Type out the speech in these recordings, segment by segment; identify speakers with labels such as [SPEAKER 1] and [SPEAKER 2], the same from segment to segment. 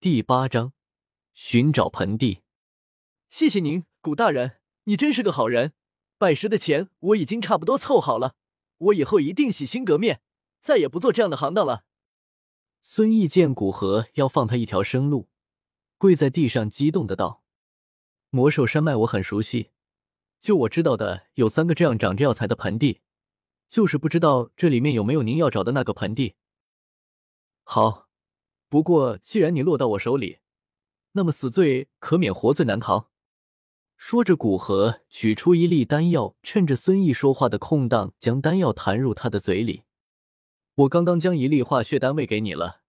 [SPEAKER 1] 第八章，寻找盆地。
[SPEAKER 2] 谢谢您，古大人，你真是个好人。拜师的钱我已经差不多凑好了，我以后一定洗心革面，再也不做这样的行当了。
[SPEAKER 1] 孙毅见古河要放他一条生路，跪在地上激动的道：“魔兽山脉我很熟悉，就我知道的有三个这样长着药材的盆地，就是不知道这里面有没有您要找的那个盆地。”好。不过，既然你落到我手里，那么死罪可免，活罪难逃。说着，古河取出一粒丹药，趁着孙毅说话的空档，将丹药弹入他的嘴里。我刚刚将一粒化血丹喂给你了。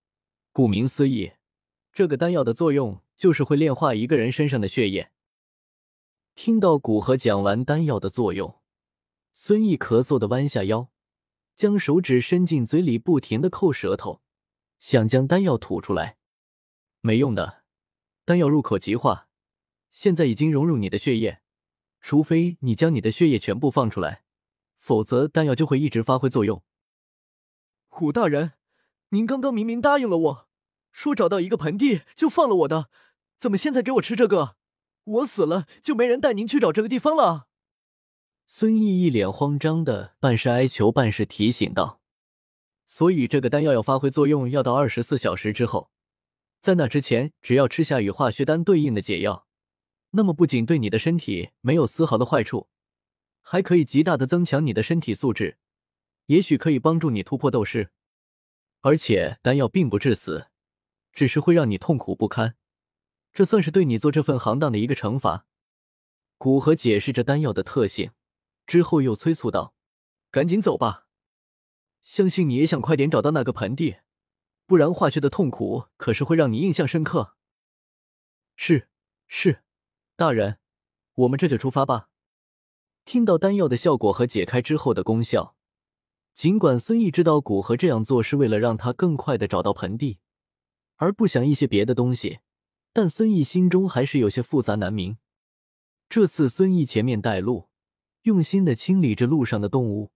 [SPEAKER 1] 顾名思义，这个丹药的作用就是会炼化一个人身上的血液。听到古河讲完丹药的作用，孙毅咳嗽的弯下腰，将手指伸进嘴里，不停的抠舌头。想将丹药吐出来，没用的。丹药入口即化，现在已经融入你的血液，除非你将你的血液全部放出来，否则丹药就会一直发挥作用。
[SPEAKER 2] 虎大人，您刚刚明明答应了我，说找到一个盆地就放了我的，怎么现在给我吃这个？我死了就没人带您去找这个地方了。
[SPEAKER 1] 孙毅一脸慌张的，半是哀求，半是提醒道。所以这个丹药要发挥作用，要到二十四小时之后。在那之前，只要吃下与化血丹对应的解药，那么不仅对你的身体没有丝毫的坏处，还可以极大的增强你的身体素质，也许可以帮助你突破斗士。而且丹药并不致死，只是会让你痛苦不堪，这算是对你做这份行当的一个惩罚。古河解释着丹药的特性之后，又催促道：“赶紧走吧。”相信你也想快点找到那个盆地，不然化学的痛苦可是会让你印象深刻。是是，大人，我们这就出发吧。听到丹药的效果和解开之后的功效，尽管孙毅知道古河这样做是为了让他更快的找到盆地，而不想一些别的东西，但孙毅心中还是有些复杂难明。这次孙毅前面带路，用心的清理着路上的动物。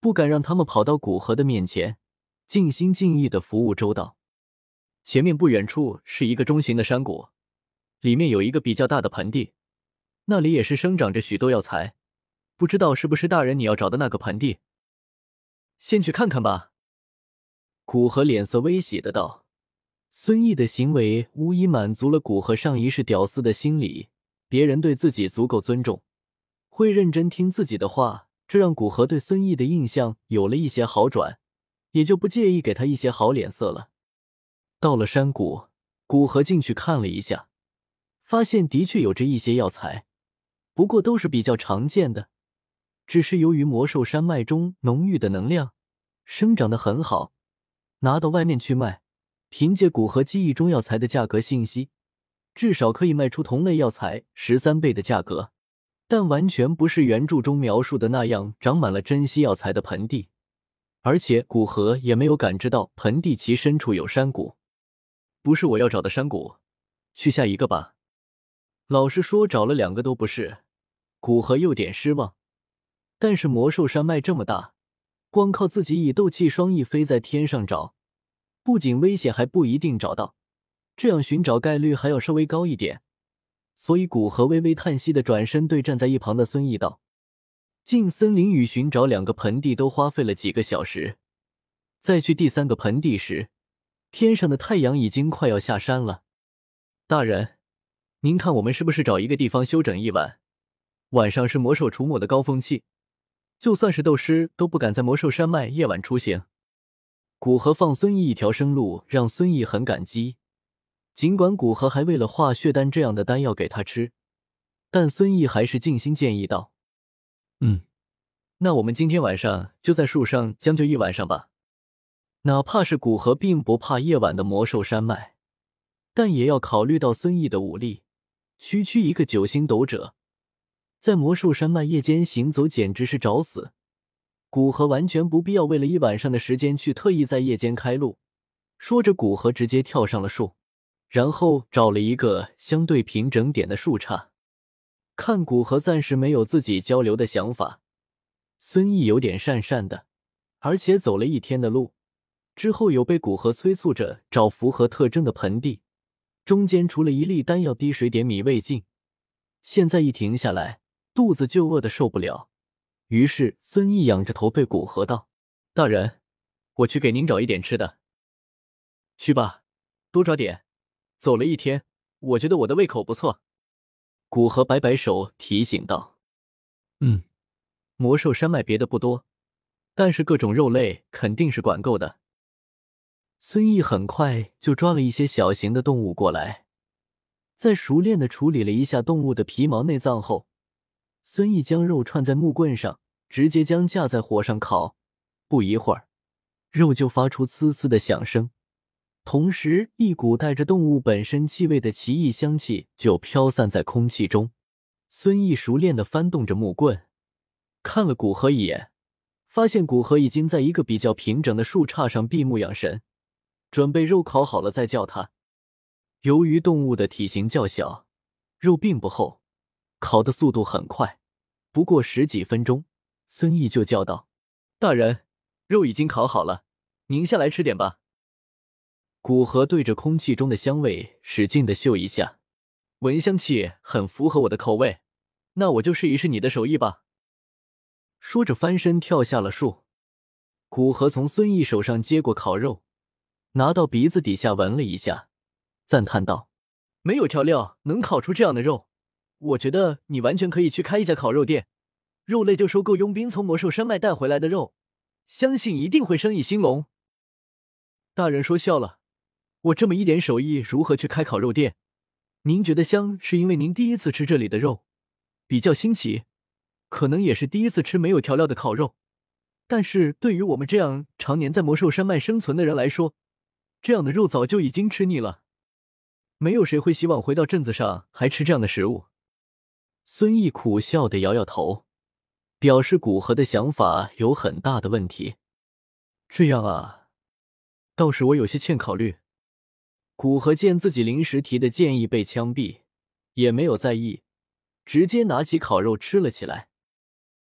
[SPEAKER 1] 不敢让他们跑到古河的面前，尽心尽意的服务周到。前面不远处是一个中型的山谷，里面有一个比较大的盆地，那里也是生长着许多药材。不知道是不是大人你要找的那个盆地？先去看看吧。古河脸色微喜的道。孙毅的行为无疑满足了古河上一世屌丝的心理，别人对自己足够尊重，会认真听自己的话。这让古河对孙毅的印象有了一些好转，也就不介意给他一些好脸色了。到了山谷，古河进去看了一下，发现的确有着一些药材，不过都是比较常见的。只是由于魔兽山脉中浓郁的能量生长的很好，拿到外面去卖，凭借古河记忆中药材的价格信息，至少可以卖出同类药材十三倍的价格。但完全不是原著中描述的那样，长满了珍稀药材的盆地，而且古河也没有感知到盆地其深处有山谷，不是我要找的山谷，去下一个吧。老实说，找了两个都不是，古河有点失望。但是魔兽山脉这么大，光靠自己以斗气双翼飞在天上找，不仅危险，还不一定找到，这样寻找概率还要稍微高一点。所以，古河微微叹息的转身对站在一旁的孙毅道：“进森林与寻找两个盆地都花费了几个小时，再去第三个盆地时，天上的太阳已经快要下山了。大人，您看我们是不是找一个地方休整一晚？晚上是魔兽出没的高峰期，就算是斗师都不敢在魔兽山脉夜晚出行。”古河放孙毅一条生路，让孙毅很感激。尽管古河还为了化血丹这样的丹药给他吃，但孙毅还是尽心建议道：“嗯，那我们今天晚上就在树上将就一晚上吧。哪怕是古河并不怕夜晚的魔兽山脉，但也要考虑到孙毅的武力。区区一个九星斗者，在魔兽山脉夜间行走简直是找死。古河完全不必要为了一晚上的时间去特意在夜间开路。”说着，古河直接跳上了树。然后找了一个相对平整点的树杈，看古河暂时没有自己交流的想法，孙毅有点讪讪的，而且走了一天的路之后，有被古河催促着找符合特征的盆地，中间除了一粒丹药滴水点米未进，现在一停下来，肚子就饿得受不了。于是孙毅仰着头对古河道：“大人，我去给您找一点吃的。”“
[SPEAKER 2] 去吧，多抓点。走了一天，我觉得我的胃口不错。”
[SPEAKER 1] 古河摆摆手提醒道：“嗯，魔兽山脉别的不多，但是各种肉类肯定是管够的。”孙毅很快就抓了一些小型的动物过来，在熟练的处理了一下动物的皮毛、内脏后，孙毅将肉串在木棍上，直接将架在火上烤。不一会儿，肉就发出呲呲的响声，同时一股带着动物本身气味的奇异香气就飘散在空气中。孙毅熟练的翻动着木棍，看了古河一眼，发现古河已经在一个比较平整的树杈上闭目养神。准备肉烤好了再叫他。由于动物的体型较小，肉并不厚，烤的速度很快，不过十几分钟，孙毅就叫道：“
[SPEAKER 2] 大人，肉已经烤好了，您下来吃点吧。”
[SPEAKER 1] 古河对着空气中的香味使劲的嗅一下，
[SPEAKER 2] 闻香气很符合我的口味，那我就试一试你的手艺吧。
[SPEAKER 1] 说着翻身跳下了树。古河从孙毅手上接过烤肉。拿到鼻子底下闻了一下，赞叹道：“
[SPEAKER 2] 没有调料能烤出这样的肉，我觉得你完全可以去开一家烤肉店，肉类就收购佣兵从魔兽山脉带回来的肉，相信一定会生意兴隆。”大人说笑了，我这么一点手艺，如何去开烤肉店？您觉得香，是因为您第一次吃这里的肉，比较新奇，可能也是第一次吃没有调料的烤肉。但是对于我们这样常年在魔兽山脉生存的人来说，这样的肉早就已经吃腻了，没有谁会希望回到镇子上还吃这样的食物。
[SPEAKER 1] 孙毅苦笑的摇摇头，表示古河的想法有很大的问题。
[SPEAKER 2] 这样啊，倒是我有些欠考虑。
[SPEAKER 1] 古河见自己临时提的建议被枪毙，也没有在意，直接拿起烤肉吃了起来。